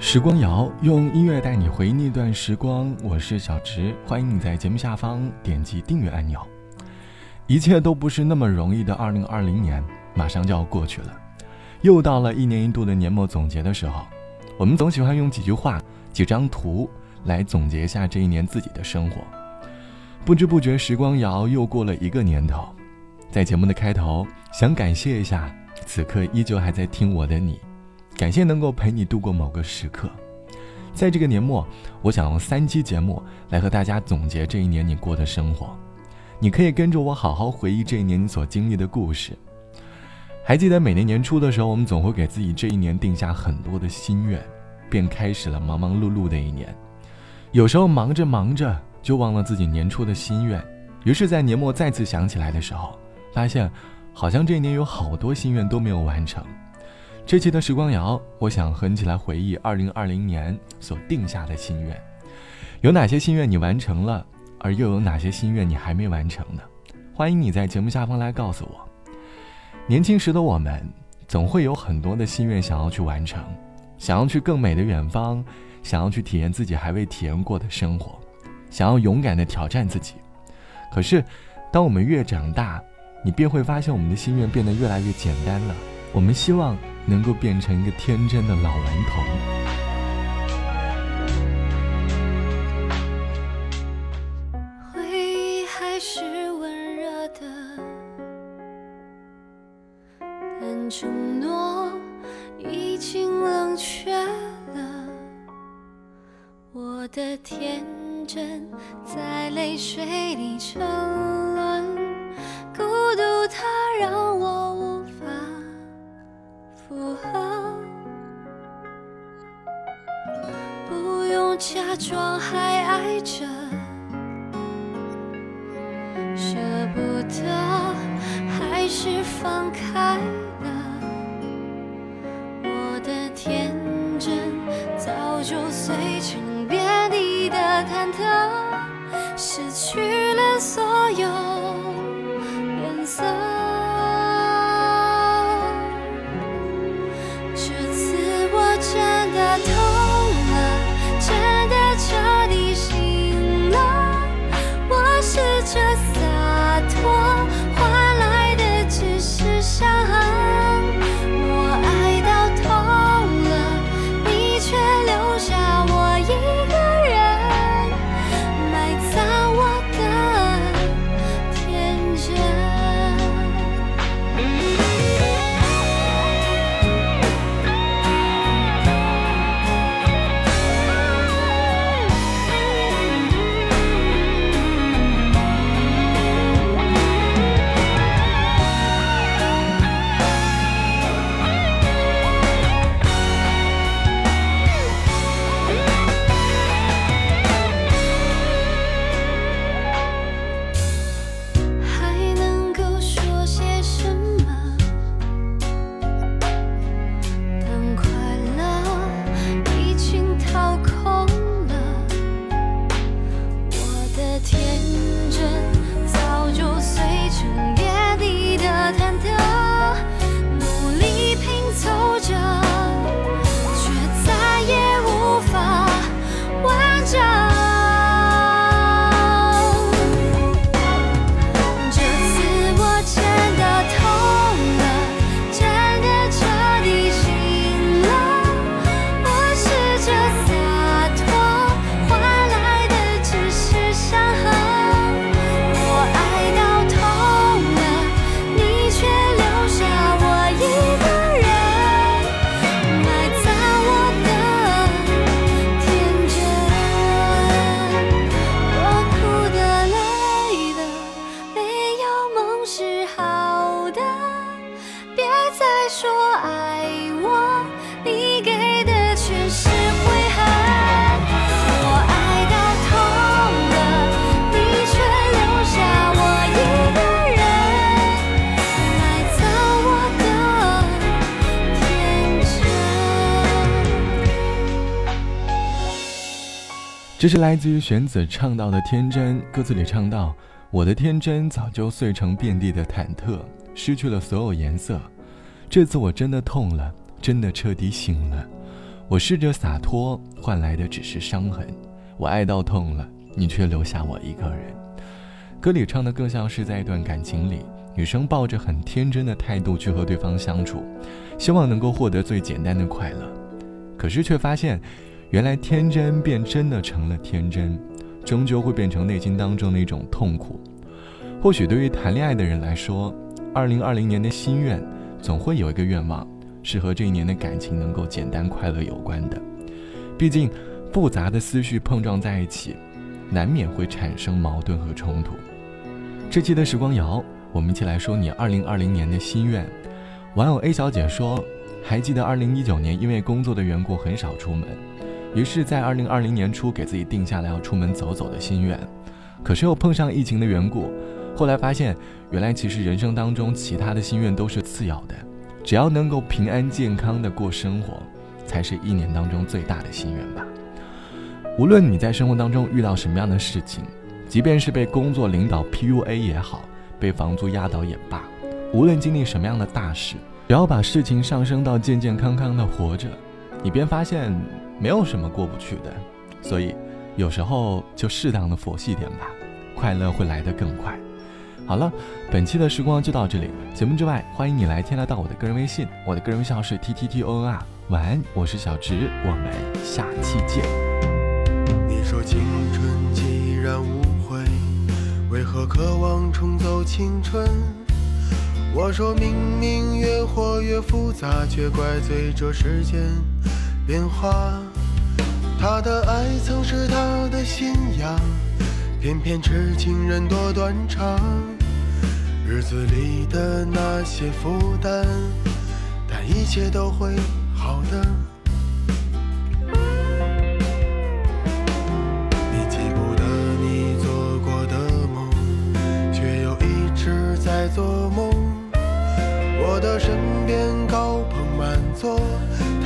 时光谣用音乐带你回忆那段时光，我是小植，欢迎你在节目下方点击订阅按钮。一切都不是那么容易的，二零二零年马上就要过去了，又到了一年一度的年末总结的时候，我们总喜欢用几句话、几张图来总结一下这一年自己的生活。不知不觉，时光谣又过了一个年头，在节目的开头，想感谢一下此刻依旧还在听我的你。感谢能够陪你度过某个时刻，在这个年末，我想用三期节目来和大家总结这一年你过的生活。你可以跟着我好好回忆这一年你所经历的故事。还记得每年年初的时候，我们总会给自己这一年定下很多的心愿，便开始了忙忙碌碌的一年。有时候忙着忙着就忘了自己年初的心愿，于是，在年末再次想起来的时候，发现好像这一年有好多心愿都没有完成。这期的时光谣，我想和你一起来回忆二零二零年所定下的心愿，有哪些心愿你完成了，而又有哪些心愿你还没完成呢？欢迎你在节目下方来告诉我。年轻时的我们，总会有很多的心愿想要去完成，想要去更美的远方，想要去体验自己还未体验过的生活，想要勇敢的挑战自己。可是，当我们越长大，你便会发现我们的心愿变得越来越简单了。我们希望。能够变成一个天真的老顽童。回忆还是温热的，但承诺已经冷却了。我的天真在泪水里沉沦，孤独它让我假装还爱着，舍不得还是放开了。我的天真早就碎成遍地的忐忑，失去了所有这是来自于玄子唱到的天真，歌词里唱到：“我的天真早就碎成遍地的忐忑，失去了所有颜色。这次我真的痛了，真的彻底醒了。我试着洒脱，换来的只是伤痕。我爱到痛了，你却留下我一个人。歌里唱的更像是在一段感情里，女生抱着很天真的态度去和对方相处，希望能够获得最简单的快乐。可是却发现，原来天真便真的成了天真，终究会变成内心当中的一种痛苦。或许对于谈恋爱的人来说，二零二零年的心愿，总会有一个愿望。是和这一年的感情能够简单快乐有关的，毕竟复杂的思绪碰撞在一起，难免会产生矛盾和冲突。这期的时光谣，我们一起来说你二零二零年的心愿。网友 A 小姐说，还记得二零一九年因为工作的缘故很少出门，于是，在二零二零年初给自己定下了要出门走走的心愿，可是又碰上疫情的缘故，后来发现，原来其实人生当中其他的心愿都是次要的。只要能够平安健康的过生活，才是一年当中最大的心愿吧。无论你在生活当中遇到什么样的事情，即便是被工作领导 PUA 也好，被房租压倒也罢，无论经历什么样的大事，只要把事情上升到健健康康的活着，你便发现没有什么过不去的。所以，有时候就适当的佛系点吧，快乐会来得更快。好了，本期的时光就到这里。节目之外，欢迎你来添加到我的个人微信，我的个人微信号是 t t t o n r。晚安，我是小直，我们下期见。你说青春既然无悔，为何渴望重走青春？我说明明越活越复杂，却怪罪这世间变化。他的爱曾是他的信仰，偏偏痴情人多断肠。日子里的那些负担，但一切都会好的。你记不得你做过的梦，却又一直在做梦。我的身边高朋满座，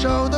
有多少的